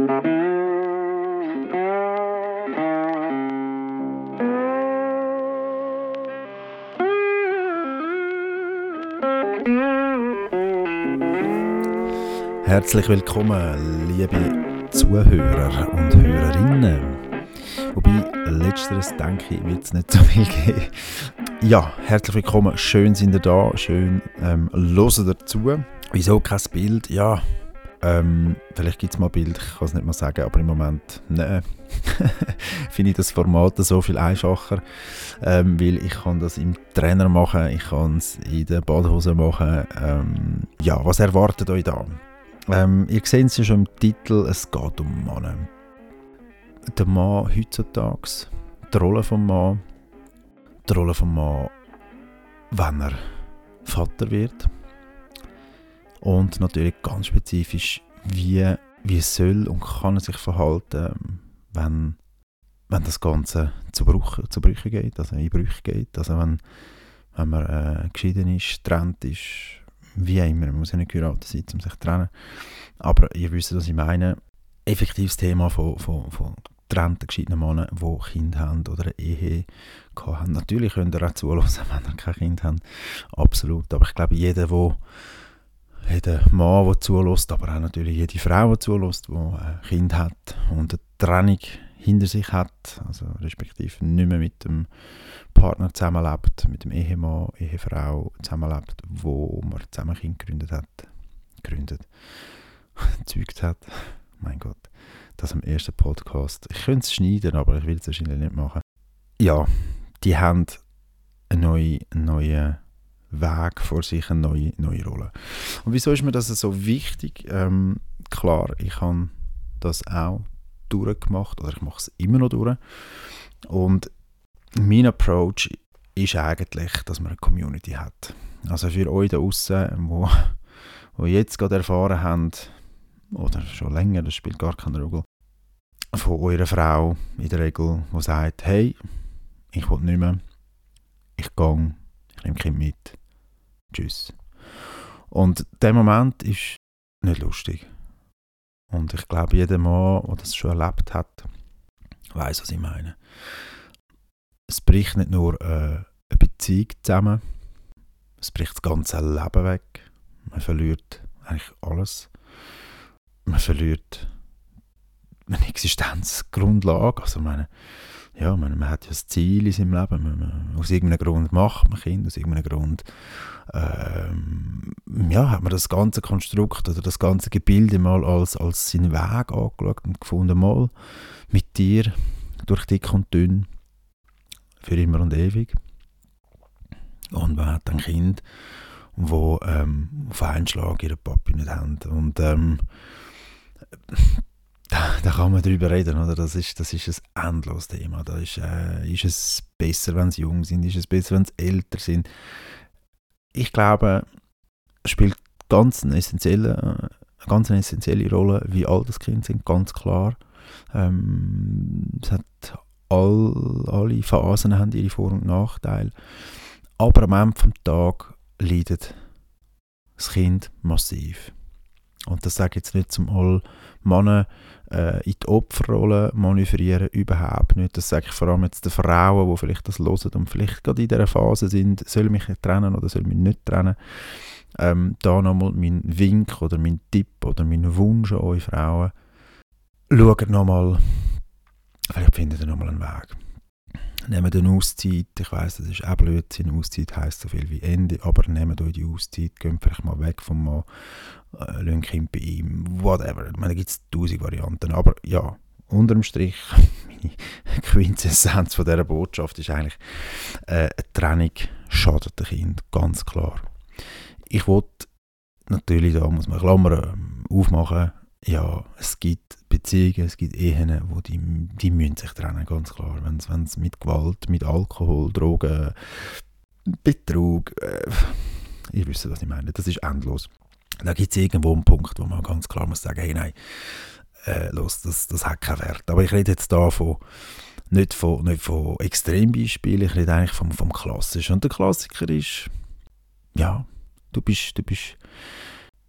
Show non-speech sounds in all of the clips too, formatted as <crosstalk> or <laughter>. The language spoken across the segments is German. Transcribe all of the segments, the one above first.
Herzlich willkommen, liebe Zuhörer und Hörerinnen. Wobei, letzteres denke ich, wird es nicht so viel geben. Ja, herzlich willkommen, schön sind ihr da, schön ähm, hören dazu. Wieso kein Bild? Ja, ähm, vielleicht gibt es mal Bild, ich kann es nicht mal sagen, aber im Moment nein. <laughs> finde ich das Format so viel einfacher, ähm, weil ich kann das im Trainer machen, ich kann es in der Badehose machen. Ähm, ja, was erwartet euch da? Ähm, ihr seht es ja schon im Titel, es geht um Männer. Der Mann heutzutage, die Rolle des Mann, die Rolle des Mann, wenn er Vater wird. Und natürlich ganz spezifisch, wie, wie soll und kann er sich verhalten, wenn, wenn das Ganze zu, Bruch, zu Brüchen geht, also in Brüche geht. Also wenn, wenn man äh, geschieden ist, getrennt ist, wie immer, man muss ja nicht geheiratet sein, um sich zu trennen. Aber ihr wisst, was ich meine. Effektives Thema von, von, von getrennten, geschiedenen Männern, die Kinder haben oder eine Ehe haben. Natürlich könnt ihr auch zuhören, <laughs> wenn ihr kein Kind habt. Absolut. Aber ich glaube, jeder, der jeder Mann, der zulässt, aber auch natürlich jede Frau, die zulässt, die ein Kind hat und eine Trennung hinter sich hat, also respektive nicht mehr mit dem Partner zusammenlebt, mit dem Ehemann, Ehefrau zusammenlebt, wo man zusammen ein Kind gegründet hat, gegründet, <laughs> gezeugt hat. Mein Gott, das am ersten Podcast. Ich könnte es schneiden, aber ich will es wahrscheinlich nicht machen. Ja, die haben einen neuen, neuen Weg vor sich, eine neue, neue Rolle. Und wieso ist mir das so wichtig? Ähm, klar, ich habe das auch durchgemacht oder ich mache es immer noch durch. Und mein Approach ist eigentlich, dass man eine Community hat. Also für euch da draußen, wo, wo jetzt gerade erfahren habt, oder schon länger, das spielt gar keine Rolle, von eurer Frau in der Regel, die sagt, hey, ich will nicht mehr, ich gehe, ich nehme Kind mit, tschüss. Und der Moment ist nicht lustig. Und ich glaube, jeder Mann, der das schon erlebt hat, weiß, was ich meine. Es bricht nicht nur äh, eine Beziehung zusammen, es bricht das ganze Leben weg. Man verliert eigentlich alles. Man verliert eine Existenzgrundlage. Also meine, ja, man, man hat ja das Ziel in seinem Leben. Man, man, aus irgendeinem Grund macht man Kind, aus irgendeinem Grund ähm, ja, hat man das ganze Konstrukt oder das ganze Gebilde mal als, als seinen Weg angeschaut und gefunden, mal mit dir durch dick und dünn für immer und ewig. Und man hat ein Kind, wo ähm, auf einen Schlag ihre Papi nicht haben. Und ähm, da, da, kann man drüber reden, oder? Das ist, das ist ein endloses Thema. Da ist, äh, ist es besser, wenn sie jung sind? Ist es besser, wenn sie älter sind? Ich glaube, es spielt ganz eine essentielle, eine ganz eine essentielle Rolle, wie alt das Kind sind, ganz klar. Ähm, es hat all, alle Phasen haben ihre Vor- und Nachteile. Aber am Ende des Tages leidet das Kind massiv. Und das sage ich jetzt nicht zum all Männer äh, in die Opferrolle manövrieren, überhaupt nicht. Das sage ich vor allem jetzt den Frauen, die vielleicht das hören und vielleicht gerade in dieser Phase sind, soll ich mich trennen oder soll ich mich nicht trennen. Ähm, da nochmal mein Wink oder mein Tipp oder mein Wunsch an euch Frauen. Schaut nochmal, vielleicht findet ihr nochmal einen Weg. Nehmt eine Auszeit, ich weiss, das ist auch Blödsinn, Auszeit heisst so viel wie Ende, aber nehmt euch die Auszeit, geht vielleicht mal weg vom Mann, äh, lasst Kind bei ihm, whatever. Ich meine, da gibt es tausend Varianten, aber ja, unterm Strich, <laughs> meine Quintessenz von dieser Botschaft ist eigentlich, äh, eine Trennung schadet dem Kind, ganz klar. Ich wollte natürlich, da muss man Klammern aufmachen, ja, es gibt Beziehungen, es gibt Ehen, wo die, die müssen sich trennen, ganz klar. Wenn es mit Gewalt, mit Alkohol, Drogen, Betrug, äh, ihr wisst, was ich meine, das ist endlos. Da gibt es irgendwo einen Punkt, wo man ganz klar muss sagen, hey, nein, äh, los, das, das hat keinen Wert. Aber ich rede jetzt da nicht von, nicht von Extrembeispielen, ich rede eigentlich vom, vom Klassischen. Und der Klassiker ist, ja, du bist, du bist,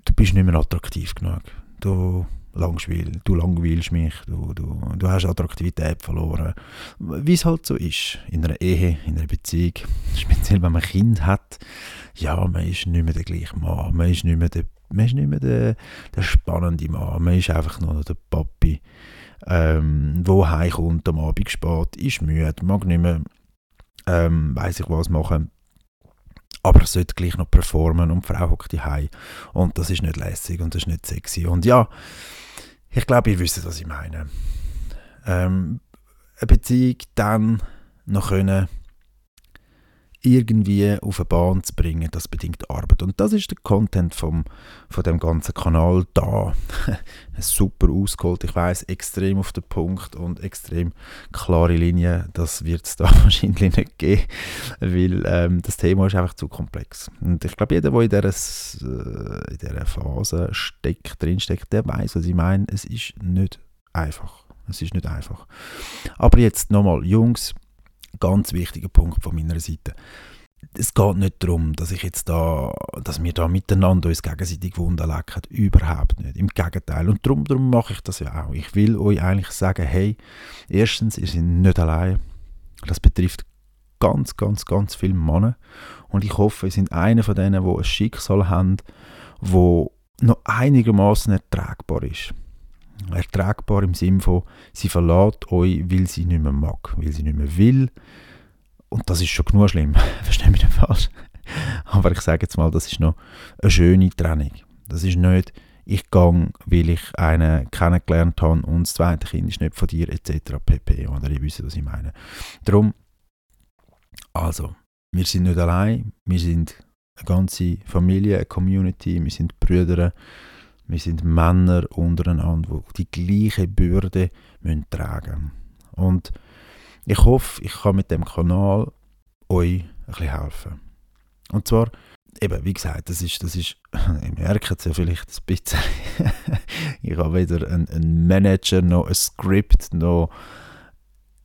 du bist nicht mehr attraktiv genug. Du langweil, du langweilst mich, du, du, du hast Attraktivität verloren. Wie es halt so ist in einer Ehe, in einer Beziehung, <laughs> speziell wenn man ein Kind hat, ja, man ist nicht mehr der gleiche Mann, man ist nicht mehr der, man ist nicht mehr der, der spannende Mann, man ist einfach nur der Papi, ähm, wo heimkommt am Abend spät, ist müde, mag nicht mehr, ähm, weiss ich was machen, aber er sollte gleich noch performen und die Frau hockt heim und das ist nicht lässig und das ist nicht sexy und ja, ich glaube, ihr wisst, was ich meine. Ähm, eine Beziehung dann noch können irgendwie auf eine Bahn zu bringen, das bedingt Arbeit. Und das ist der Content vom, von dem ganzen Kanal da. <laughs> Super ausgeholt, ich weiß extrem auf den Punkt und extrem klare Linien. Das wird es da <laughs> wahrscheinlich nicht geben, weil ähm, das Thema ist einfach zu komplex. Und ich glaube, jeder, der in dieser, äh, in Phase steckt, drinsteckt, der weiß, was ich meine. Es ist nicht einfach. Es ist nicht einfach. Aber jetzt nochmal, Jungs, ganz wichtiger Punkt von meiner Seite. Es geht nicht darum, dass ich jetzt da, dass wir da miteinander uns gegenseitig Wunden lecken. Überhaupt nicht. Im Gegenteil. Und darum, darum mache ich das ja auch. Ich will euch eigentlich sagen, hey, erstens, ihr seid nicht allein. Das betrifft ganz, ganz, ganz viele Männer. Und ich hoffe, ihr sind einer von denen, die ein Schicksal haben, wo noch einigermaßen ertragbar ist ertragbar im Sinne von, sie verlässt euch, weil sie nicht mehr mag, weil sie nicht mehr will. Und das ist schon genug schlimm, <laughs> verstehe mich nicht falsch. Aber ich sage jetzt mal, das ist noch eine schöne Trennung. Das ist nicht, ich gehe, weil ich einen kennengelernt habe und das zweite Kind ist nicht von dir, etc. pp. Oder ihr wisst, was ich meine. Darum, also, wir sind nicht allein, wir sind eine ganze Familie, eine Community, wir sind Brüder, wir sind Männer untereinander, die die gleiche Bürde müssen tragen Und ich hoffe, ich kann mit dem Kanal euch ein bisschen helfen. Und zwar, eben, wie gesagt, das ist, das ist <laughs> ich merke es ja vielleicht ein bisschen, <laughs> ich habe weder einen, einen Manager, noch ein Skript, noch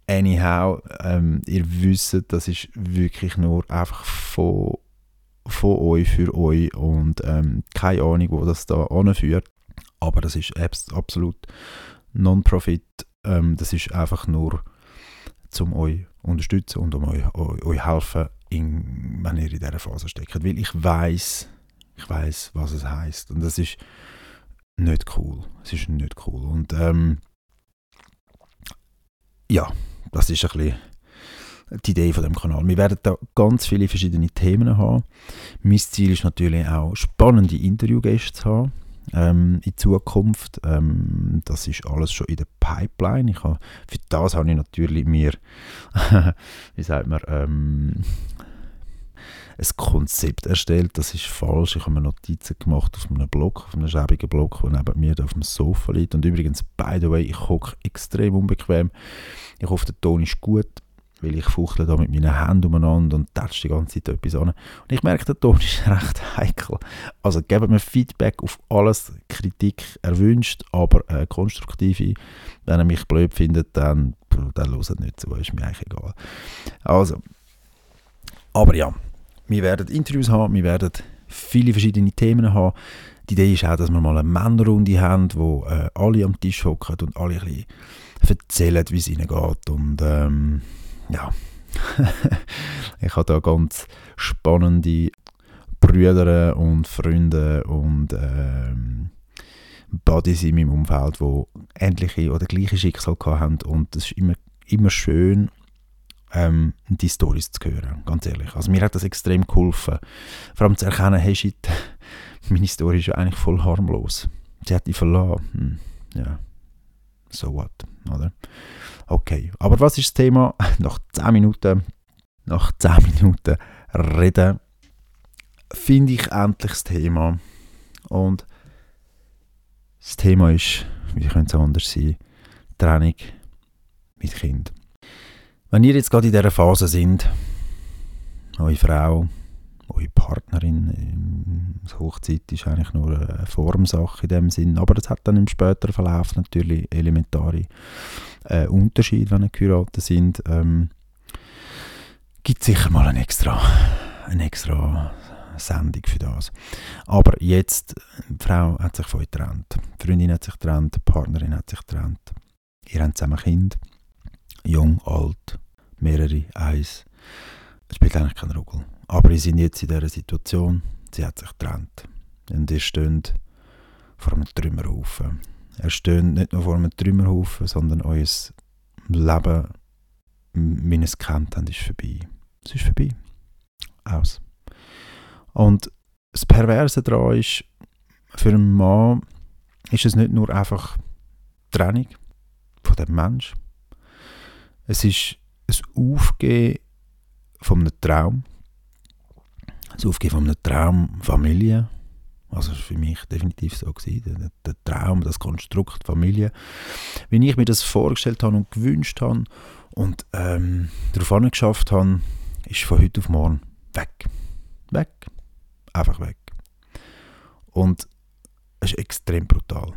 anyhow, ähm, ihr wisst, das ist wirklich nur einfach von von euch für euch und ähm, keine Ahnung, wo das da anführt. Aber das ist absolut Non-Profit. Ähm, das ist einfach nur, um euch unterstützen und um euch, euch, euch helfen, in, wenn ihr in dieser Phase steckt. Weil ich weiß, ich weiß, was es heißt und das ist nicht cool. Es ist nicht cool und ähm, ja, das ist ein bisschen die Idee von dem Kanal. Wir werden da ganz viele verschiedene Themen haben. Mein Ziel ist natürlich auch, spannende Interviewgäste zu haben. Ähm, in Zukunft. Ähm, das ist alles schon in der Pipeline. Ich habe, für das habe ich natürlich mir, <laughs> wie sagt man, ähm, ein Konzept erstellt. Das ist falsch. Ich habe mir Notizen gemacht auf einem Block, auf einem schäbigen Block, der neben mir auf dem Sofa liegt. Und übrigens, by the way, ich hocke extrem unbequem. Ich hoffe, der Ton ist gut weil ich fuchtle da mit meinen Händen umeinander und tätsche die ganze Zeit etwas an. Und ich merke, der Ton ist <laughs> recht heikel. Also gebt mir Feedback auf alles, Kritik erwünscht, aber äh, konstruktive. Wenn ihr mich blöd findet, dann, dann hört nicht zu, ist mir eigentlich egal. Also, aber ja, wir werden Interviews haben, wir werden viele verschiedene Themen haben. Die Idee ist auch, dass wir mal eine Männerrunde haben, wo äh, alle am Tisch hocken und alle ein bisschen erzählen, wie es ihnen geht und ähm, ja, <laughs> ich habe da ganz spannende Brüder und Freunde und ähm, Buddies in meinem Umfeld, die ähnliche oder gleiche Schicksal haben und es ist immer, immer schön, ähm, die Stories zu hören, ganz ehrlich. Also mir hat das extrem geholfen, vor allem zu erkennen, hey shit, <laughs> meine Story ist ja eigentlich voll harmlos. Sie hat dich verlassen. Hm, ja, so what, oder? Okay, aber was ist das Thema? <laughs> Nach 10 Minuten, nach 10 Minuten reden, finde ich endlich das Thema. Und das Thema ist, wie könnte es anders sein, Training mit Kind. Wenn ihr jetzt gerade in dieser Phase sind, eure Frau, eure Partnerin, das Hochzeit ist eigentlich nur eine Formsache in dem Sinn, aber es hat dann im späteren Verlauf natürlich elementare äh, Unterschied, wenn geheiratet sind. Ähm, gibt sicher mal ein extra, ein extra Sendung für das. Aber jetzt, die Frau hat sich von euch getrennt. Die Freundin hat sich getrennt, die Partnerin hat sich getrennt. Ihr habt zusammen Kind. Jung, alt, mehrere, eins. Das spielt eigentlich keine Rolle. Aber ihr seid jetzt in dieser Situation, sie hat sich getrennt. Und ihr steht vor einem Trümmerhaufen. Ihr steht nicht nur vor einem Trümmerhaufen, sondern euer Leben, wie ihr es kennt ist vorbei. Es ist vorbei. Aus. Und das Perverse daran ist, für einen Mann ist es nicht nur einfach Trennung von dem Mensch. Es ist ein Aufgeben von einem Traum. Das Aufgeben von einem Traum Familie. Also das war für mich definitiv so. Der, der Traum, das Konstrukt Familie. Wie ich mir das vorgestellt habe und gewünscht habe und ähm, darauf geschafft habe, ist von heute auf morgen weg. Weg. Einfach weg. Und es ist extrem brutal.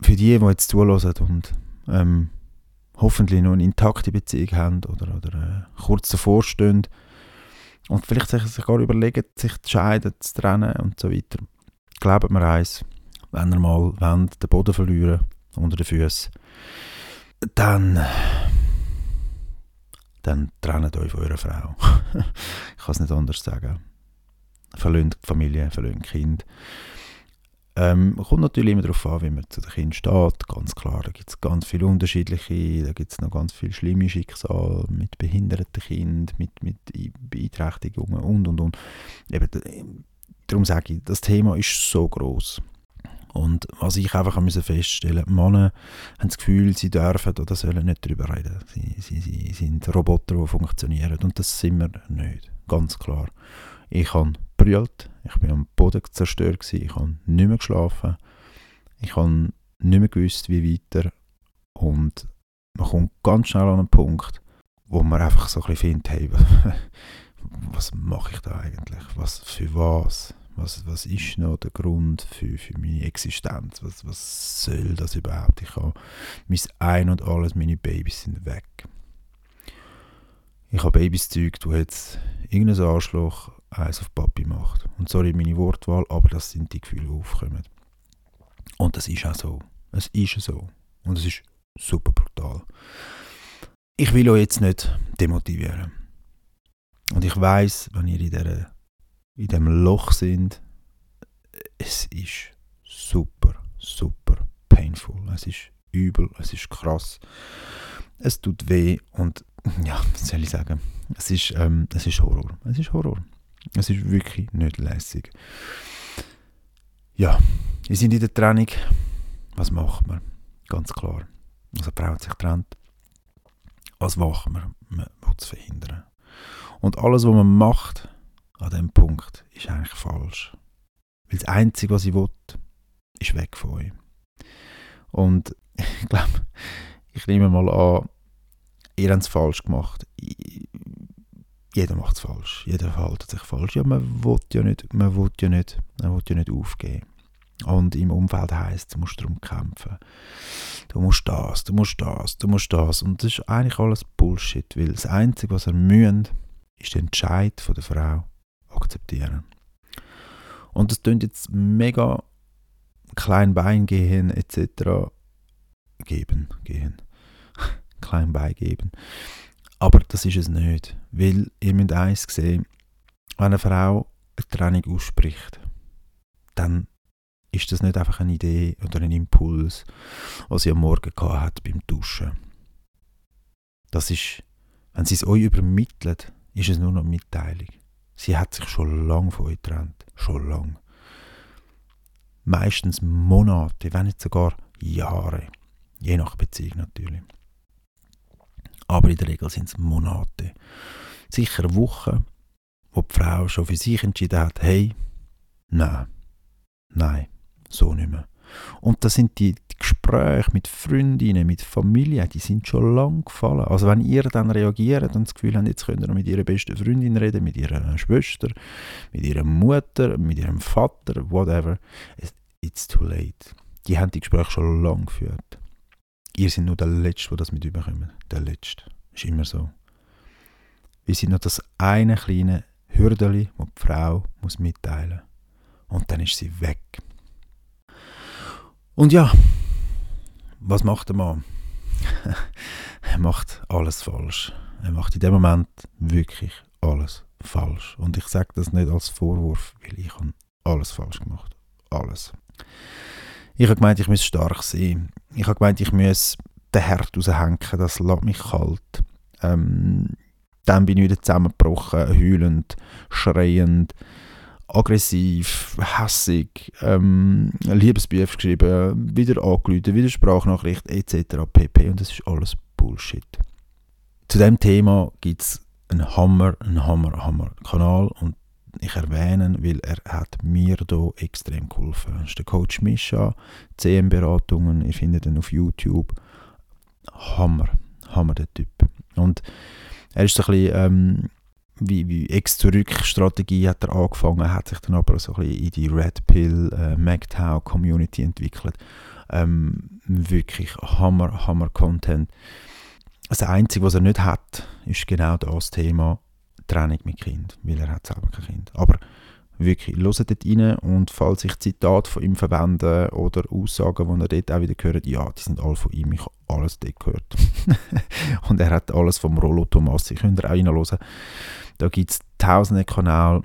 Für die, die jetzt zulassen und ähm, hoffentlich noch eine intakte Beziehung haben oder, oder äh, kurz davor stehen und vielleicht sich sogar überlegen, sich zu scheiden, zu trennen und so weiter. Glaubt mir eins, wenn ihr mal wollt, den Boden verlieren unter den Füßen, dann dann trennt euch von eurer Frau. <laughs> ich kann es nicht anders sagen. Verlöhnt die Familie, verlöhnt Kind. Ähm, kommt natürlich immer darauf an, wie man zu den Kindern steht. Ganz klar, da gibt es ganz viele unterschiedliche, da gibt es noch ganz viele schlimme Schicksale mit behinderten Kindern, mit, mit Beeinträchtigungen und und und. Eben, darum sage ich, das Thema ist so groß. Und was ich einfach müssen feststellen Männer haben das Gefühl, sie dürfen oder sollen nicht darüber reden. Sie, sie, sie sind Roboter, die funktionieren. Und das sind wir nicht. Ganz klar. Ich habe brüllt, ich bin am Boden zerstört, gewesen, ich habe nicht mehr geschlafen, ich habe nicht mehr gewusst, wie weiter. Und man kommt ganz schnell an einen Punkt, wo man einfach so ein bisschen findet, hey, <laughs> was mache ich da eigentlich? Was, für was? Was, was ist noch der Grund für, für meine Existenz? Was, was soll das überhaupt? Ich habe mein Ein und alles, meine Babys sind weg. Ich habe Babys gezeugt, wo jetzt irgendein Arschloch eins auf Papi macht. Und sorry meine Wortwahl, aber das sind die Gefühle, die aufkommen. Und das ist auch so. Es ist so. Und es ist super brutal. Ich will euch jetzt nicht demotivieren. Und ich weiß, wenn ihr in dieser in dem Loch sind, es ist super, super painful. Es ist übel, es ist krass. Es tut weh und ja, was soll ich sagen? Es ist, ähm, es ist Horror. Es ist Horror. Es ist wirklich nicht lässig. Ja, wir sind in der Trennung. Was macht man? Ganz klar. Also die Frau hat sich getrennt. Was macht man? Man will es verhindern. Und alles, was man macht, an diesem Punkt ist eigentlich falsch. Weil das Einzige, was ich will, ist weg von euch. Und <laughs> ich glaube, ich nehme mal an, ihr habt es falsch gemacht. Jeder macht es falsch. Jeder verhält sich falsch. Ja, man will ja nicht, man will ja nicht, man will ja nicht aufgeben. Und im Umfeld heisst, du musst darum kämpfen. Du musst das, du musst das, du musst das. Und das ist eigentlich alles Bullshit, weil das Einzige, was ihr müsst, ist der Entscheid von der Frau akzeptieren. Und das klingt jetzt mega klein gehen etc. geben, gehen. <laughs> klein Bein geben. Aber das ist es nicht. Weil ihr müsst eins sehen, wenn eine Frau eine Trennung ausspricht, dann ist das nicht einfach eine Idee oder ein Impuls, was sie am Morgen hat beim Duschen. Das ist, wenn sie es euch übermittelt, ist es nur noch Mitteilung. Sie hat sich schon lange von euch getrennt. Schon lange. Meistens Monate, wenn nicht sogar Jahre. Je nach Beziehung natürlich. Aber in der Regel sind es Monate. Sicher Wochen, wo die Frau schon für sich entschieden hat, hey, nein, nein, so nicht mehr. Und das sind die, Gespräche mit Freundinnen, mit Familie, die sind schon lang gefallen. Also wenn ihr dann reagiert und das Gefühl habt, jetzt könnt ihr mit ihrer besten Freundin reden, mit ihrer Schwester, mit ihrer Mutter, mit ihrem Vater, whatever, it's too late. Die haben die Gespräche schon lang geführt. Ihr seid nur der Letzte, der das mitbekommt. Der Letzte. Ist immer so. Wir sind nur das eine kleine Hürdeli, das die Frau mitteilen muss. Und dann ist sie weg. Und ja, was macht der Mann? <laughs> er macht alles falsch. Er macht in dem Moment wirklich alles falsch. Und ich sage das nicht als Vorwurf, weil ich habe alles falsch gemacht. Alles. Ich habe gemeint, ich muss stark sein. Ich habe gemeint, ich muss den Herd raushängen, das lässt mich kalt. Ähm, dann bin ich wieder zusammengebrochen, heulend, schreiend, aggressiv, hässig, ähm, Liebesbrief geschrieben, wieder angerufen, wieder Sprachnachricht etc. pp. Und das ist alles Bullshit. Zu dem Thema gibt es einen Hammer, einen Hammer, Hammer Kanal und ich erwähne, weil er hat mir hier extrem geholfen. Das ist der Coach Mischa, CM-Beratungen, ihr findet ihn auf YouTube. Hammer, Hammer der Typ. Und er ist so ein bisschen, ähm, wie, wie Ex-Zurück-Strategie hat er angefangen, hat sich dann aber so ein bisschen in die Red Pill, äh, MGTOW Community entwickelt. Ähm, wirklich Hammer, Hammer Content. Das Einzige, was er nicht hat, ist genau das Thema Trennung mit Kind, weil er hat selber kein Kind. Aber wirklich, hört dort rein und falls ich Zitate von ihm verwende oder Aussagen, die er dort auch wieder gehört, ja, die sind alle von ihm, ich habe alles dort gehört. <laughs> und er hat alles vom Rollo Thomas, ich könnt ihr auch reinhören. Da gibt es tausende Kanäle,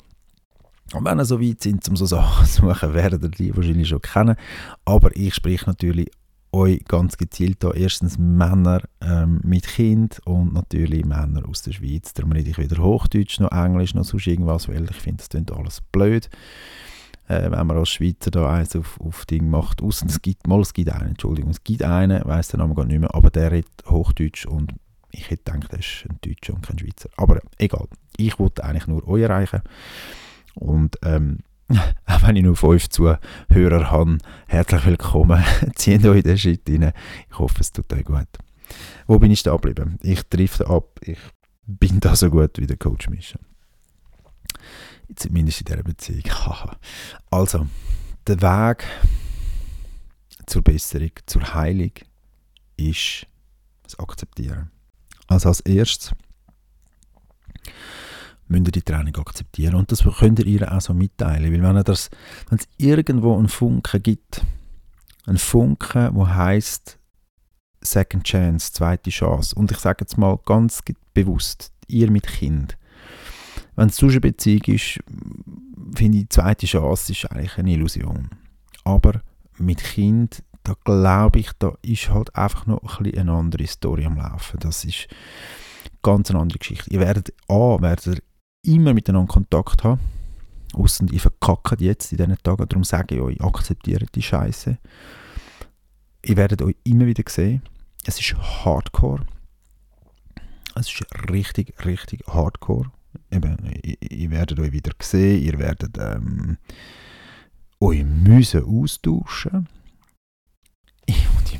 und wenn ihr so weit sind, um so Sachen <laughs> zu suchen, werdet ihr die wahrscheinlich schon kennen. Aber ich spreche natürlich euch ganz gezielt da erstens Männer ähm, mit Kind und natürlich Männer aus der Schweiz. Darum rede ich weder Hochdeutsch noch Englisch noch sonst irgendwas, weil ich finde, das klingt alles blöd. Äh, wenn man als Schweizer da eins auf, auf Ding macht. Aussen, es gibt, mal, es gibt einen, Entschuldigung, es gibt einen, weiß den Namen gar nicht mehr, aber der redet Hochdeutsch und ich hätte gedacht, er ist ein Deutscher und kein Schweizer. Aber egal, ich wollte eigentlich nur euch erreichen. Und ähm, <laughs> auch wenn ich nur fünf Zuhörer habe, herzlich willkommen. <laughs> Zieht euch den Schritt rein. Ich hoffe, es tut euch gut. Wo bin ich da geblieben? Ich treffe ab. Ich bin da so gut wie der Coach Mischa. Zumindest in dieser Beziehung. <laughs> also, der Weg zur Besserung, zur Heilung ist das Akzeptieren. Also als erstes müsst ihr die Training akzeptieren. Und das könnt ihr ihr auch so mitteilen. Weil wenn, es irgendwo einen Funken gibt, einen Funken, der heißt Second Chance, zweite Chance. Und ich sage jetzt mal ganz bewusst, ihr mit Kind. Wenn es eine Beziehung ist, finde ich, zweite Chance ist eigentlich eine Illusion. Aber mit Kind, da glaube ich, da ist halt einfach noch ein eine andere Story am Laufen. Das ist ganz eine andere Geschichte. Ihr werdet A, werdet immer miteinander Kontakt haben. Ausser ich verkacke jetzt in diesen Tagen. Darum sage ich euch, akzeptiert die Scheiße. Ihr werdet euch immer wieder sehen. Es ist Hardcore. Es ist richtig, richtig Hardcore. Eben, ihr, ihr werdet euch wieder sehen. Ihr werdet ähm, euch müssen austauschen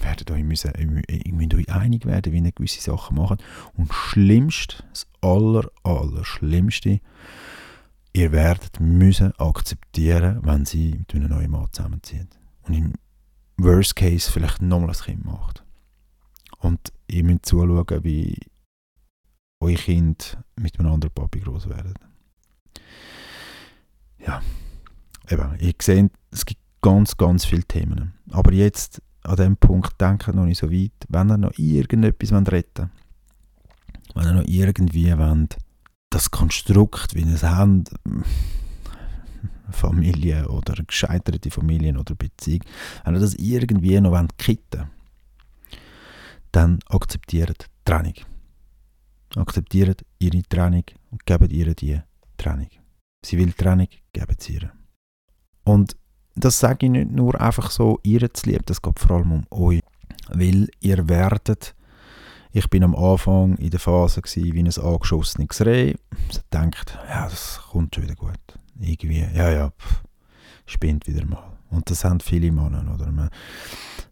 ihr werdet euch, müssen, ihr müsst euch einig werden, wie ihr gewisse Sachen machen. Und das Schlimmste, das aller, aller Schlimmste, ihr werdet müssen akzeptieren, wenn sie mit einem neuen Mann zusammenzieht. Und im Worst Case vielleicht nochmal ein Kind macht. Und ihr müsst zuschauen, wie euer Kind mit einem anderen Papi groß werden. Ja, eben, ihr seht, es gibt ganz, ganz viele Themen. Aber jetzt an dem Punkt denken noch nicht so weit, wenn ihr noch irgendetwas retten wollt, wenn ihr noch irgendwie wollt, das Konstrukt, wie ihr es habt, <laughs> Familie oder gescheiterte Familien oder Beziehung, wenn ihr das irgendwie noch wollt, kitten dann akzeptiert Trennung. Akzeptiert ihre Trennung und gebt ihr die Trennung. Sie will Trennung, gebt sie ihr. Und das sage ich nicht nur einfach so, ihr zu lieb, das geht vor allem um euch. Weil ihr werdet, ich bin am Anfang in der Phase gewesen, wie ein angeschossenes Reh, so denkt, ja, das kommt schon wieder gut. Irgendwie, ja, ja, pff, spinnt wieder mal. Und das haben viele Männer, oder? Man,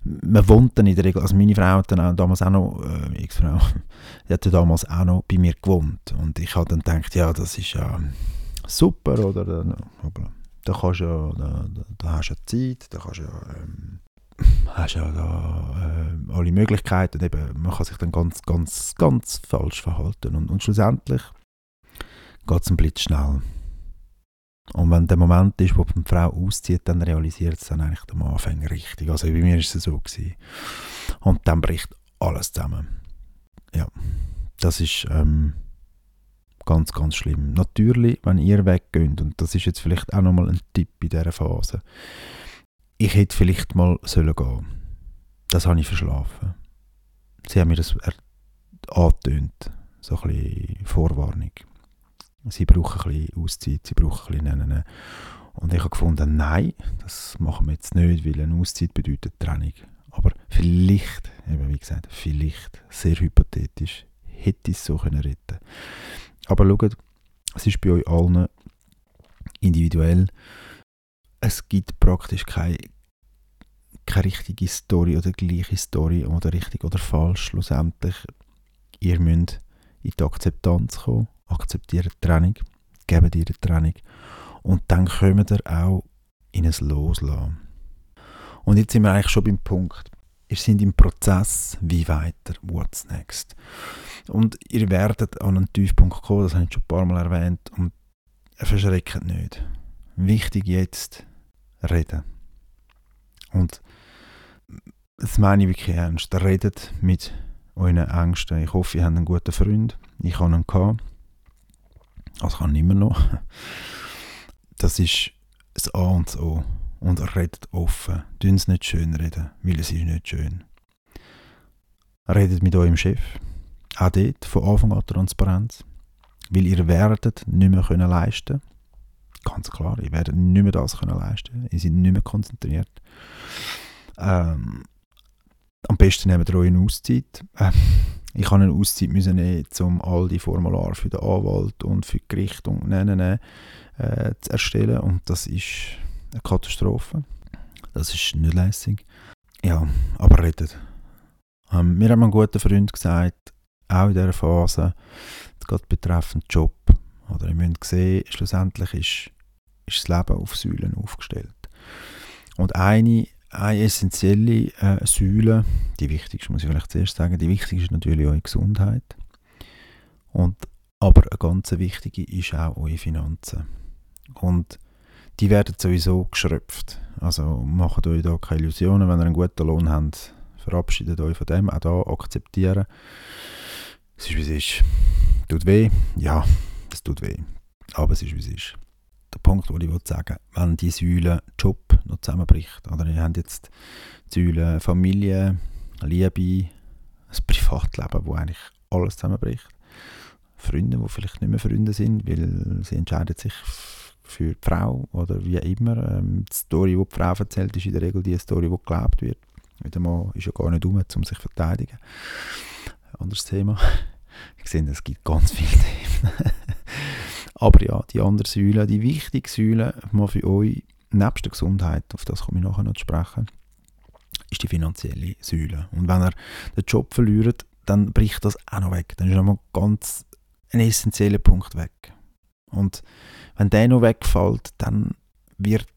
man wohnt dann in der Regel, also meine Frau hat dann auch damals auch noch, äh, Ex-Frau, <laughs> die hat damals auch noch bei mir gewohnt. Und ich habe dann gedacht, ja, das ist ja super, oder? Da kannst ja, da, da, hast du ja Zeit, da kannst ja, ähm, hast ja da, äh, alle Möglichkeiten, eben, man kann sich dann ganz, ganz, ganz falsch verhalten und, und schlussendlich geht es ein Blitz schnell. Und wenn der Moment ist, wo die Frau auszieht, dann realisiert es dann eigentlich am Anfang richtig. Also bei mir ist es so gewesen. Und dann bricht alles zusammen. Ja, das ist ähm, ganz, ganz schlimm. Natürlich, wenn ihr weggeht, und das ist jetzt vielleicht auch nochmal ein Tipp in dieser Phase, ich hätte vielleicht mal sollen gehen. Das habe ich verschlafen. Sie haben mir das angetönt, so ein bisschen Vorwarnung. Sie brauchen ein bisschen Auszeit, sie brauchen ein bisschen nennen. Und ich habe gefunden, nein, das machen wir jetzt nicht, weil eine Auszeit bedeutet Trennung. Aber vielleicht, eben wie gesagt, vielleicht, sehr hypothetisch, hätte ich es so können retten Aber schaut, es ist bei euch allen individuell. Es gibt praktisch keine, keine richtige Story oder gleiche Story oder richtig oder falsch schlussendlich. Ihr müsst in die Akzeptanz kommen akzeptiert die Trennung, geben ihr die Trennung und dann kommt ihr auch in ein Loslassen. Und jetzt sind wir eigentlich schon beim Punkt. Ihr seid im Prozess, wie weiter, what's next. Und ihr werdet an einen Tiefpunkt kommen, das habe ich schon ein paar Mal erwähnt, und verschreckt nicht. Wichtig jetzt, reden. Und das meine ich wirklich ernst. Redet mit euren Ängsten. Ich hoffe, ihr habt einen guten Freund. Ich habe einen gehabt. Also kann immer noch. Das ist das A und das O. Und redet offen. Tun es nicht schön reden, weil es ist nicht schön. Redet mit eurem Chef. Auch dort von Anfang an Transparenz. Weil ihr werdet nicht mehr können leisten Ganz klar, ihr werdet nicht mehr das können leisten Ihr seid nicht mehr konzentriert. Ähm, am besten nehmt ihr euch eine Auszeit. Ähm, ich habe eine Auszeit müssen nehmen, um all die Formulare für den Anwalt und für die Gericht und nennen, äh, zu erstellen. Und das ist eine Katastrophe. Das ist nicht lässig. Ja, aber redet. Ähm, mir hat ein guter Freund gesagt, auch in dieser Phase, gerade betreffend Job, oder ihr müsst sehen, schlussendlich ist, ist das Leben auf Säulen aufgestellt. Und eine eine essentielle äh, Säule, die wichtigste muss ich vielleicht zuerst sagen, die wichtigste ist natürlich eure Gesundheit. Und, aber eine ganz wichtige ist auch eure Finanzen. Und die werden sowieso geschröpft. Also macht euch da keine Illusionen, wenn ihr einen guten Lohn habt, verabschiedet euch von dem, auch da akzeptieren. Es ist wie es ist. Tut weh? Ja, es tut weh. Aber es ist wie es ist der Punkt, den ich sagen will, wenn die Säule Job noch zusammenbricht, oder ihr habt jetzt die Säule Familie, Liebe, ein Privatleben, wo eigentlich alles zusammenbricht, Freunde, die vielleicht nicht mehr Freunde sind, weil sie entscheiden sich für die Frau oder wie immer. Ähm, die Story, die die Frau erzählt, ist in der Regel die Story, die geglaubt wird. Der Mann ist ja gar nicht um, um sich zu verteidigen. Anderes Thema. Ich sehe, es gibt ganz viele Themen. <laughs> Aber ja, die andere Säule, die wichtige Säule mal für euch, nebst der Gesundheit, auf das komme ich nachher noch zu sprechen, ist die finanzielle Säule. Und wenn ihr den Job verliert, dann bricht das auch noch weg. Dann ist einmal ganz ein essentieller Punkt weg. Und wenn der noch wegfällt, dann wird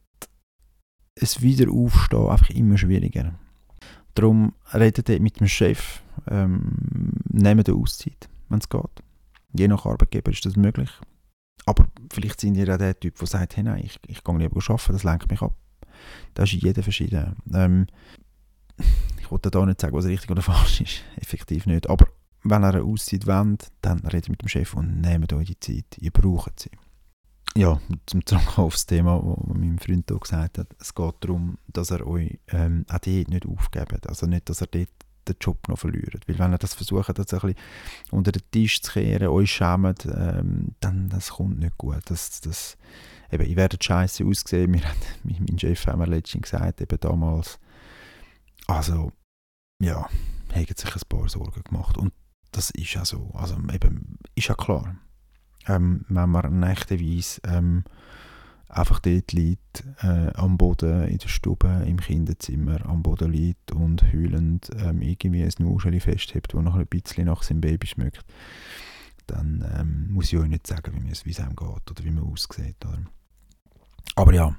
es wieder aufstehen einfach immer schwieriger. Darum redet ihr mit dem Chef, ähm, nehmt eine Auszeit, wenn es geht. Je nach Arbeitgeber ist das möglich. Aber vielleicht sind ihr ja der Typ, der sagt, hey, nein, ich, ich gehe lieber arbeiten, das lenkt mich ab. Das ist jeder verschieden. Ähm, ich wollte da nicht sagen, was richtig oder <laughs> falsch ist. Effektiv nicht. Aber wenn er eine Auszeit wollt, dann redet mit dem Chef und nehmt euch die Zeit. Ihr braucht sie. Ja, zum Zurückkommen aufs Thema, was mein Freund hier gesagt hat. Es geht darum, dass er euch ähm, auch dort nicht aufgebt. Also nicht, dass er dort den Job noch verlieren. Weil wenn ihr das versucht, das ein bisschen unter den Tisch zu kehren, euch schämt, ähm, dann das kommt nicht gut. Das, das, eben, ihr werdet scheiße aussehen. Mir hat <laughs> mein Chef haben wir letztens gesagt, eben damals, also, ja, haben sich ein paar Sorgen gemacht. Und das ist ja so. Also eben, ist ja klar. Ähm, wenn man nächteweise ähm, einfach dort liegt, äh, am Boden in der Stube, im Kinderzimmer, am Boden liegt und heulend ähm, irgendwie ein Nuscheli festhebt, das noch ein bisschen nach seinem Baby schmeckt, dann ähm, muss ich euch nicht sagen, wie es einem geht oder wie man aussieht. Oder? Aber ja,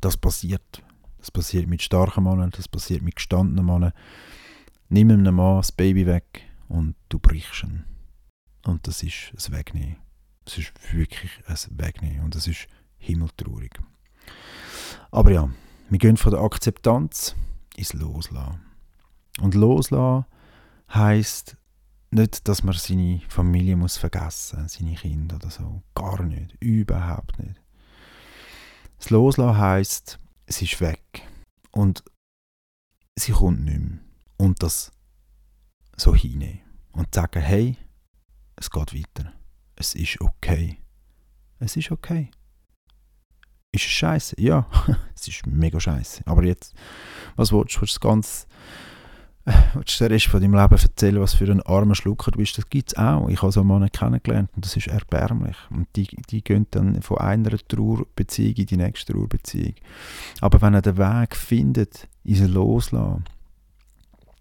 das passiert. Das passiert mit starken Männern, das passiert mit gestandenen Männern. Nimm einem Mann das Baby weg und du brichst ihn. Und das ist ein Wegnehmen. Das ist wirklich ein Wegnehmen. Und das ist himmeltraurig. Aber ja, wir gehen von der Akzeptanz ins Loslassen. Und Loslassen heisst nicht, dass man seine Familie muss vergessen seine Kinder oder so. Gar nicht. Überhaupt nicht. Das Loslassen heisst, es ist weg. Und sie kommt nicht mehr. Und das so hinnehmen. Und sagen, hey, es geht weiter. Es ist okay. Es ist okay. Ist es scheiße? Ja, <laughs> es ist mega scheiße. Aber jetzt, was willst du? Willst du ganz willst du den Rest von deinem Leben erzählen, was für ein armer Schlucker du bist? Das gibt es auch. Ich habe so Männer kennengelernt und das ist erbärmlich. Und die, die gehen dann von einer Trauerbeziehung in die nächste Trauerbeziehung. Aber wenn er den Weg findet, ist er loslassen,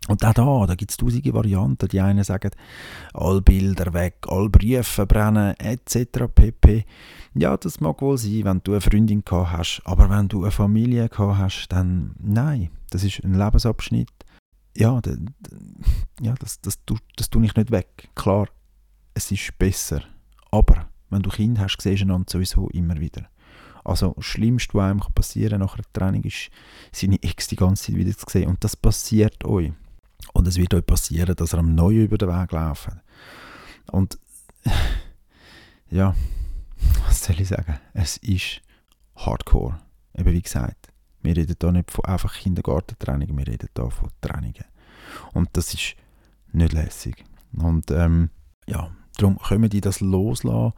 und auch da, da gibt es tausende Varianten. Die einen sagen, alle Bilder weg, alle Briefe brennen, etc. pp. Ja, das mag wohl sein, wenn du eine Freundin gehabt hast, aber wenn du eine Familie gehabt hast, dann nein, das ist ein Lebensabschnitt. Ja, ja das, das, das, das tue ich nicht weg. Klar, es ist besser, aber wenn du Kind hast, siehst du einander sowieso immer wieder. Also das Schlimmste, was einem passieren kann nach einer Training, ist, seine Ex die ganze Zeit wieder zu sehen. Und das passiert euch. Und es wird euch passieren, dass ihr am Neuen über den Weg lauft. Und <laughs> ja, was soll ich sagen? Es ist Hardcore. Eben wie gesagt, wir reden hier nicht von einfach Kindergartentraining, wir reden hier von Trainings. Und das ist nicht lässig. Und ähm, ja, darum wir in das Loslassen,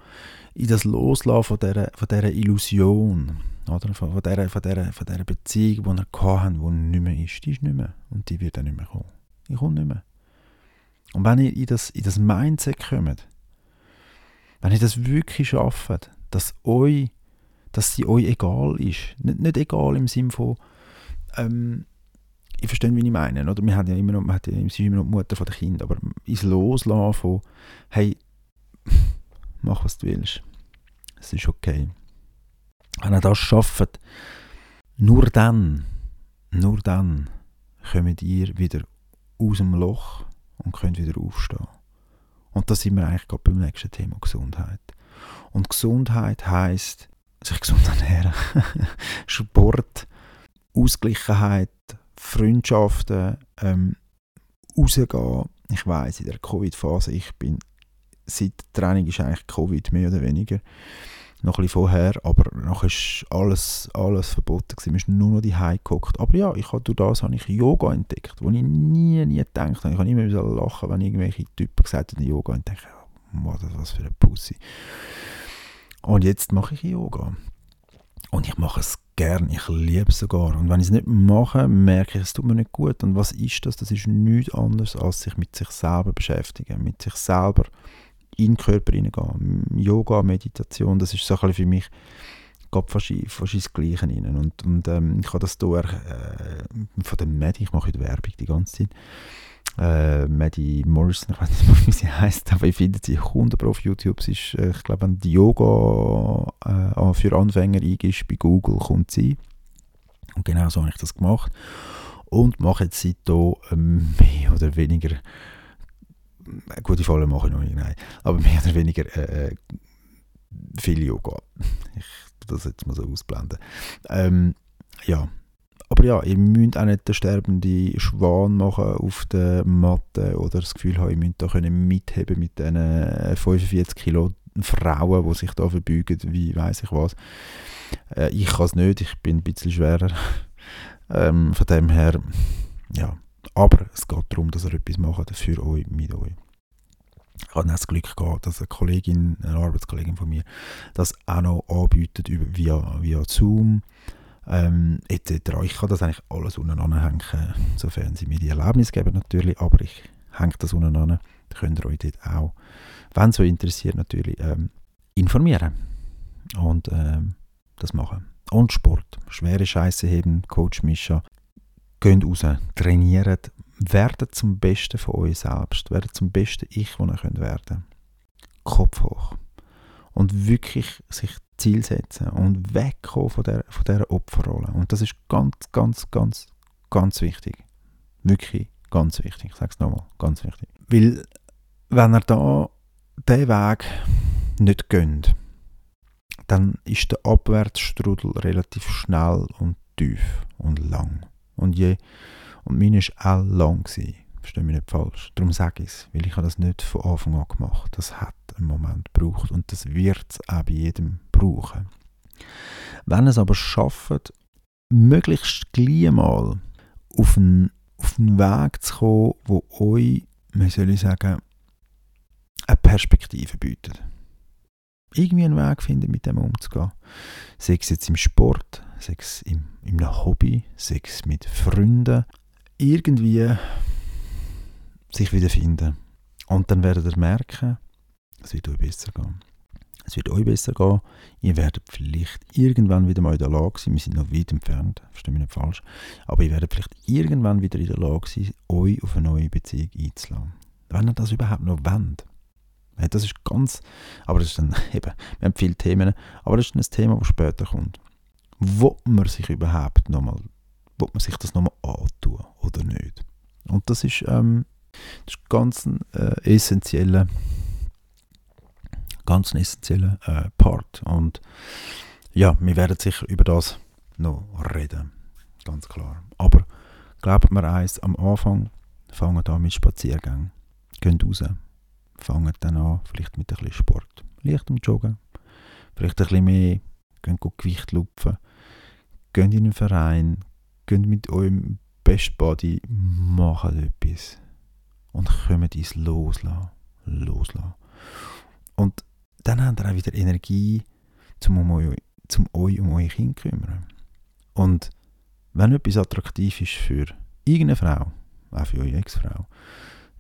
in das Loslassen von dieser, von dieser Illusion, oder? Von, von, dieser, von, dieser, von dieser Beziehung, die wir hatten, die nicht mehr ist, die ist nicht mehr. Und die wird dann nicht mehr kommen. Ich komme nicht mehr. Und wenn ihr in das, in das Mindset kommt, wenn ihr das wirklich schafft, dass, euch, dass sie euch egal ist, nicht, nicht egal im Sinne von, ähm, ich verstehe, wie ich meine, oder? Wir haben ja immer noch, man ja, immer noch die Mutter der Kinder, aber ins Loslassen von, hey, <laughs> mach was du willst, es ist okay. Wenn ihr das schafft, nur dann, nur dann kommt ihr wieder aus dem Loch und können wieder aufstehen. Und da sind wir eigentlich gerade beim nächsten Thema Gesundheit. Und Gesundheit heißt sich gesund <laughs> ernähren, Sport, Ausgleichheit, Freundschaften, ähm, rausgehen. Ich weiß in der Covid-Phase, ich bin seit Training ist eigentlich Covid mehr oder weniger noch ein bisschen vorher, aber nachher ist alles, alles verboten gewesen. Sind nur noch die geguckt. Aber ja, ich habe, durch das habe ich Yoga entdeckt, wo ich nie, nie gedacht habe. Ich habe immer wieder lachen, wenn irgendwelche Typen gesagt haben, Yoga, und denke, oh, was für eine Pussy. Und jetzt mache ich Yoga. Und ich mache es gern, ich liebe es sogar. Und wenn ich es nicht mache, merke ich, es tut mir nicht gut. Und was ist das? Das ist nichts anderes, als sich mit sich selber beschäftigen, mit sich selber in den Körper hineingehen. Yoga, Meditation, das ist so ein für mich fast, fast ins Gleiche rein. Und, und ähm, ich habe das hier äh, von der Medi, ich mache heute Werbung die ganze Zeit, äh, Maddie Morrison, ich weiß nicht <laughs> wie sie heißt, aber ich finde sie wunderbar auf YouTube. Sie ist, äh, ich glaube, wenn du Yoga äh, für Anfänger eingibst bei Google, kommt sie. Und genau so habe ich das gemacht. Und mache jetzt seitdem ähm, <laughs> mehr oder weniger gute Folgen mache ich noch nicht, nein. Aber <laughs> mehr oder weniger äh, äh viel Yoga. Ich das jetzt mal so ausblenden. Ähm, ja. Aber ja, ihr müsst auch nicht den sterbenden Schwan machen auf der Matte oder das Gefühl haben, ihr müsst da können mitheben mit diesen 45 äh, Kilo Frauen, die sich da verbeugen, wie weiß ich was. Äh, ich kann es nicht, ich bin ein bisschen schwerer. <laughs> ähm, von dem her, ja, aber es geht darum, dass ihr etwas macht für euch, mit euch. Ich hatte das Glück gehabt, dass eine Kollegin, eine Arbeitskollegin von mir, das auch noch anbietet via, via Zoom ähm, etc. Ich kann das eigentlich alles untereinander hängen, sofern sie mir die Erlaubnis geben natürlich, aber ich hänge das untereinander. Da könnt ihr euch dort auch, wenn es euch interessiert natürlich, ähm, informieren und ähm, das machen. Und Sport, schwere Scheiße heben, Coach Mischa, geht raus, trainiert, werdet zum Besten von euch selbst, werdet zum besten Ich, das ihr könnt werden Kopf hoch. Und wirklich sich Ziel setzen und wegkommen von der, von dieser Opferrolle. Und das ist ganz, ganz, ganz, ganz wichtig. Wirklich ganz wichtig. Ich sage es nochmal, ganz wichtig. Weil, wenn ihr da diesen Weg nicht gönnt, dann ist der Abwärtsstrudel relativ schnell und tief und lang. Und, je, und meine war auch lang. Verstehe mich nicht falsch. Darum sage ich es, weil ich das nicht von Anfang an gemacht. Das hat einen Moment gebraucht und das wird es auch bei jedem brauchen. Wenn es aber schafft, möglichst gleich mal auf einen, auf einen Weg zu kommen, wo euch, wie soll sagen, eine Perspektive bietet. Irgendwie einen Weg finden, mit dem umzugehen. Sei es jetzt im Sport, sei es im, in einem Hobby, sei es mit Freunden. Irgendwie sich wiederfinden. Und dann werdet ihr merken, es wird euch besser gehen. Es wird euch besser gehen. Ihr werdet vielleicht irgendwann wieder mal in der Lage sein, wir sind noch weit entfernt, verstehe mich nicht falsch, aber ihr werdet vielleicht irgendwann wieder in der Lage sein, euch auf eine neue Beziehung einzulassen. Wenn ihr das überhaupt noch wollt. Das ist ganz, aber das ist dann <laughs> eben, wir haben viele Themen, aber das ist ein Thema, das später kommt. Wo man sich überhaupt nochmal, wo man sich das nochmal antun oder nicht? Und das ist, ähm, das ist ganz ein äh, essentieller, ganz ein essentieller äh, Part. Und ja, wir werden sicher über das noch reden, ganz klar. Aber glaubt mir eins, am Anfang fangen da mit Spaziergängen, gehen raus, fangen dann an, vielleicht mit ein bisschen Sport, leicht um Joggen, vielleicht ein bisschen mehr, gehen Gewicht lupfen, gehen in einen Verein, gehen mit eurem Best Body, machen etwas und kommen ins Loslassen. Loslassen. Und dann habt ihr auch wieder Energie, um, um, euch, um euch um eure Kinder zu kümmern. Und wenn etwas attraktiv ist für irgendeine Frau, auch für eure Ex-Frau,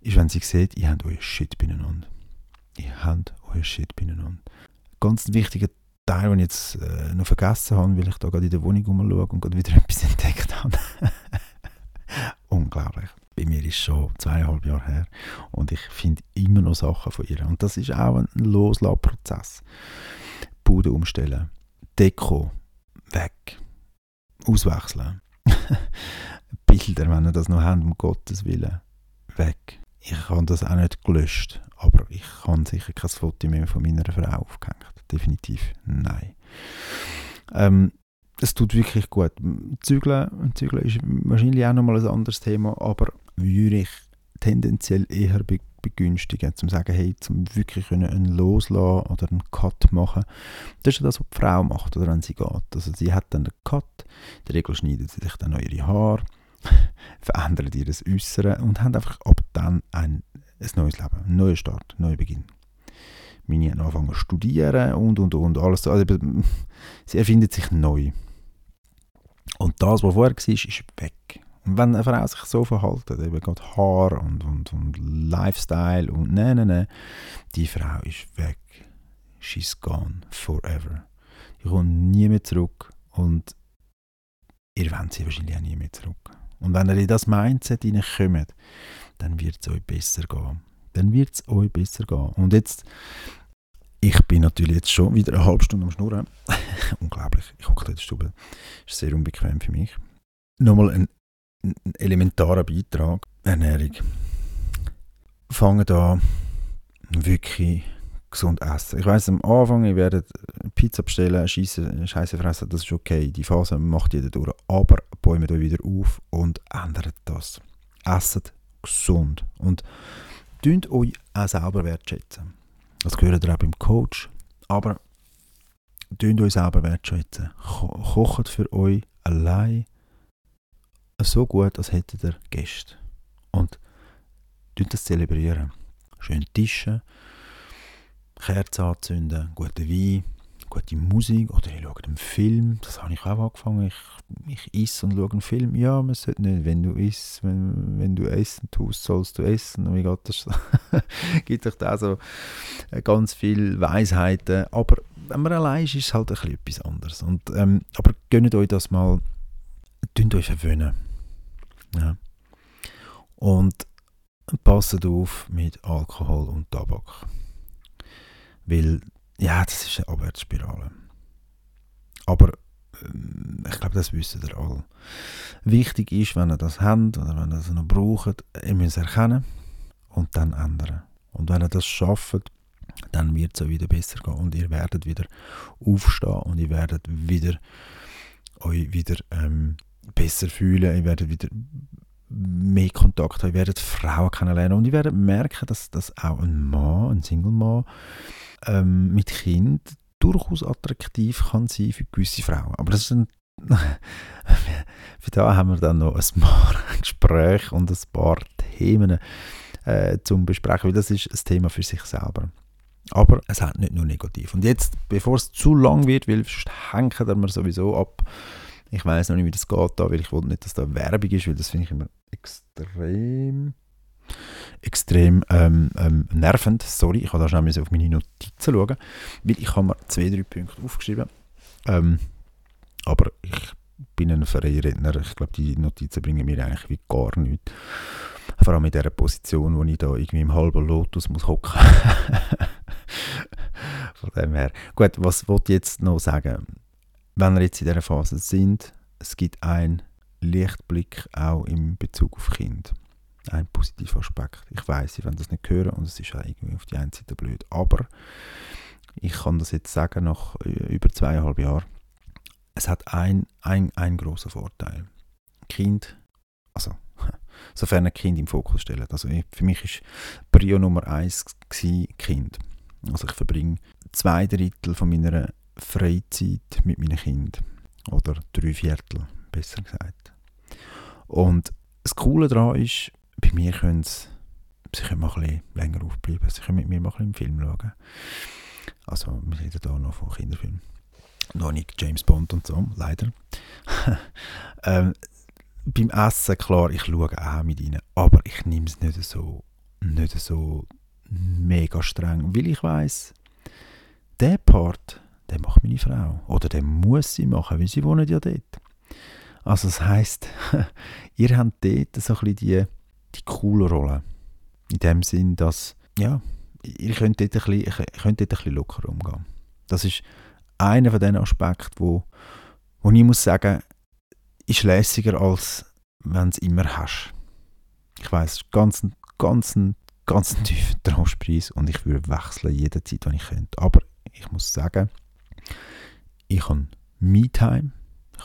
ist, wenn sie sieht, ihr habt euer Shit beieinander. Ihr habt euer Shit beieinander. Ganz wichtiger Teil, den ich jetzt äh, noch vergessen habe, weil ich da gerade in der Wohnung rumschaue und gerade wieder <laughs> etwas entdeckt habe. <laughs> Unglaublich bei mir ist schon zweieinhalb Jahre her und ich finde immer noch Sachen von ihr. Und das ist auch ein Loslassprozess. Bude umstellen, Deko weg, auswechseln, <laughs> Bilder, wenn ihr das noch habt, um Gottes Willen, weg. Ich habe das auch nicht gelöscht, aber ich habe sicher kein Foto mehr von meiner Frau aufgehängt. Definitiv nein. Ähm, es tut wirklich gut. Zügeln, Zügeln ist wahrscheinlich auch nochmal ein anderes Thema, aber würde ich tendenziell eher begünstigen, zum sagen, hey, zum wirklich einen loslassen oder einen Cut machen. Das ist das, was die Frau macht, oder wenn sie geht. Also sie hat dann einen Cut, in der Regel schneidet sie sich dann noch ihre Haare, verändert ihr das Äußere und haben einfach ab dann ein, ein neues Leben, einen neuen Start, einen neuen Beginn. Meine haben angefangen zu studieren und, und, und, alles. Also, <laughs> sie erfindet sich neu. Und das, was vorher war, ist weg. Und wenn eine Frau sich so verhält, eben gerade Haar und, und, und Lifestyle und nein, nein, nein, die Frau ist weg. She's gone forever. Die kommt nie mehr zurück und ihr wollt sie wahrscheinlich auch nie mehr zurück. Und wenn ihr in das Mindset hineinkommt, dann wird es euch besser gehen. Dann wird es euch besser gehen. Und jetzt, ich bin natürlich jetzt schon wieder eine halbe Stunde am Schnurren. <laughs> Unglaublich, ich hocke in der Stube. Ist sehr unbequem für mich. Nochmal ein ein elementarer Beitrag. Ernährung. Fangen da wirklich gesund essen. Ich weiß am Anfang, ich werde Pizza bestellen, Scheiße fressen, das ist okay. Die Phase macht jeder durch. Aber bäumt euch wieder auf und ändert das. Esset gesund. Und tut euch auch selber wertschätzen. Das gehört ihr auch beim Coach. Aber tut euch selber wertschätzen. Kocht für euch allein so gut, als hättet ihr Gäste. Und das zelebrieren. Schön Tische, Kerzen anzünden, guten Wein, gute Musik oder ich schaue einen Film. Das habe ich auch angefangen. Ich, ich esse und schaue einen Film. Ja, man sollte nicht, wenn du isst, wenn, wenn du essen tust, sollst du essen. Und wie geht das? <laughs> gibt euch da so ganz viele Weisheiten. Aber wenn man allein ist, ist es halt ein bisschen etwas anderes. Und, ähm, aber gönnt euch das mal, tut euch verwöhnen. Ja. Und passt auf mit Alkohol und Tabak. Weil, ja, das ist eine Abwärtsspirale. Aber ähm, ich glaube, das wissen ihr alle. Wichtig ist, wenn ihr das habt oder wenn ihr das noch braucht, ihr müsst erkennen und dann ändern. Und wenn ihr das schafft, dann wird es euch wieder besser gehen und ihr werdet wieder aufstehen und ihr werdet wieder euch wieder ähm, besser fühlen, ihr werdet wieder mehr Kontakt haben, ihr werdet Frauen kennenlernen und ihr werdet merken, dass, dass auch ein Mann, ein Single-Mann ähm, mit Kind durchaus attraktiv kann sein für gewisse Frauen. Aber das ist ein <laughs> für da haben wir dann noch ein paar <laughs> Gespräche und ein paar Themen äh, zum Besprechen, weil das ist ein Thema für sich selber. Aber es hat nicht nur negativ. Und jetzt, bevor es zu lang wird, weil sonst hängen wir sowieso ab. Ich weiß noch nicht, wie das geht da, weil ich wollte nicht, dass da Werbung ist, weil das finde ich immer extrem extrem ähm, ähm, nervend. Sorry, ich habe da schnell auf meine Notizen schauen, weil ich habe mir zwei, drei Punkte aufgeschrieben. Ähm, aber ich bin ein Vereinredner. Ich glaube, die Notizen bringen mir eigentlich wie gar nichts. Vor allem in dieser Position, wo ich da irgendwie im halben Lotus muss hocken. <laughs> Von dem her. Gut, was wollte ich jetzt noch sagen? Wenn wir jetzt in dieser Phase sind, es gibt einen Lichtblick auch in Bezug auf Kind. Ein positiver Aspekt. Ich weiß, ich will das nicht hören und es ist auch irgendwie auf die einen Seite blöd. Aber ich kann das jetzt sagen, nach über zweieinhalb Jahren, es hat ein, ein, ein großer Vorteil. Kind, also <laughs> sofern ein Kind im Fokus stellen. Also für mich ist Prio Nummer eins Kind. Also ich verbringe zwei Drittel von meiner Freizeit mit meinen Kindern. Oder drei Viertel, besser gesagt. Und das Coole daran ist, bei mir können sie, sie können mal ein bisschen länger aufbleiben. Sie können mit mir mal ein bisschen im Film schauen. Also wir reden hier noch von Kinderfilmen noch nicht James Bond und so, leider. <laughs> ähm, beim Essen, klar, ich schaue auch mit ihnen, aber ich nehme es nicht so, nicht so mega streng, weil ich weiß, der Part, den macht meine Frau. Oder den muss sie machen, weil sie wohnen ja dort. Also das heisst, <laughs> ihr habt dort so ein bisschen die, die coole Rolle. In dem Sinn, dass, ja, ihr könnt dort ein bisschen, könnt dort ein bisschen locker umgehen. Das ist einer von diesen Aspekten, wo, wo ich muss sagen, ist lässiger, als wenn du es immer hast. Ich weiß, ganz, ganz, ganz tiefen <laughs> Trostpreis und ich würde wechseln jederzeit, wenn ich könnte. Aber ich muss sagen, ich habe Me-Time.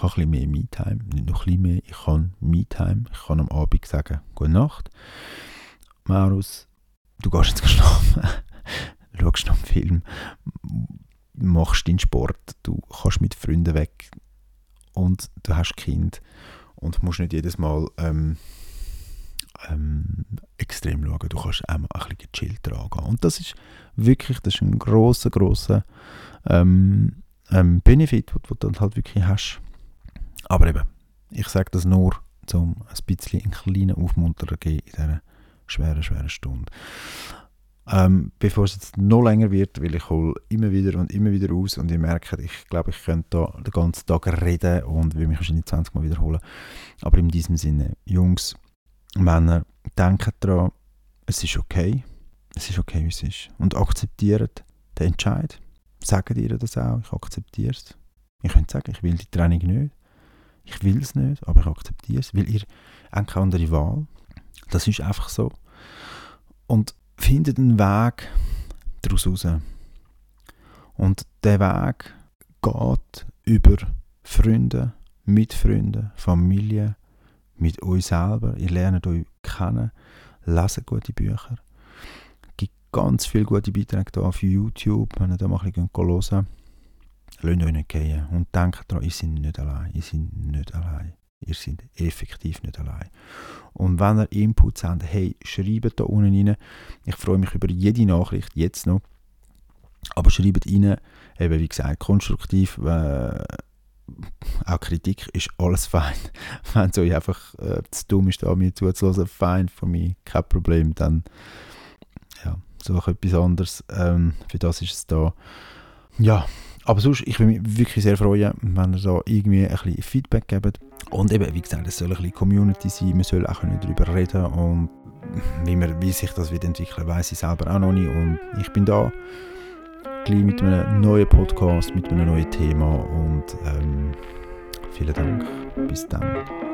Ich habe ein bisschen mehr Me-Time. Nicht noch ein bisschen mehr, ich habe Me-Time. Ich kann am Abend sagen, gute Nacht. Marus, du gehst jetzt <laughs> schlafen. Schaust noch einen Film machst deinen Sport, du kannst mit Freunden weg und du hast Kind und musst nicht jedes Mal ähm, ähm, extrem schauen. Du kannst auch mal ein bisschen gechillt angehen. Und das ist wirklich das ist ein grosser, grosser ähm, ähm, Benefit, den du dann halt wirklich hast. Aber eben, ich sage das nur, um ein bisschen einen kleinen Aufmunterer zu geben in dieser schweren, schweren Stunde. Ähm, bevor es jetzt noch länger wird, weil ich hole immer wieder und immer wieder aus und ihr merkt, ich glaube, ich könnte da den ganzen Tag reden und will mich wahrscheinlich 20 Mal wiederholen. Aber in diesem Sinne, Jungs, Männer, denkt daran, es ist okay. Es ist okay, wie es ist. Und akzeptiert den Entscheid. Sagt ihr das auch, ich akzeptiere es. Ich könnte sagen, ich will die Training nicht. Ich will es nicht, aber ich akzeptiere es, weil ihr habt keine andere Wahl. Das ist einfach so. Und findet einen Weg daraus raus. Und der Weg geht über Freunde, mit Freunden, Familie, mit euch selber. Ihr lernt euch kennen, lesen gute Bücher. Es gibt ganz viele gute Beiträge hier auf YouTube, wenn ihr da mal ein bisschen hören Lasst euch nicht gehen und denkt daran, ihr seid nicht allein. Ihr seid nicht allein. Ihr seid effektiv nicht allein. Und wenn ihr Inputs habt, hey, schreibt da unten rein. Ich freue mich über jede Nachricht, jetzt noch. Aber schreibt rein, eben wie gesagt, konstruktiv. Äh, auch Kritik ist alles fein. <laughs> Wenn es euch einfach äh, zu dumm ist, da mir zuzuhören, fein von mir, kein Problem. Dann ja, suche etwas anderes. Ähm, für das ist es da. Ja, aber sonst, ich würde mich wirklich sehr freuen, wenn ihr da irgendwie ein bisschen Feedback gebt. Und eben, wie gesagt, es soll ein bisschen Community sein, man soll auch darüber reden und wie, man, wie sich das wird entwickeln, weiß ich selber auch noch nicht. Und ich bin da gleich mit einem neuen Podcast, mit einem neuen Thema und ähm, vielen Dank. Bis dann.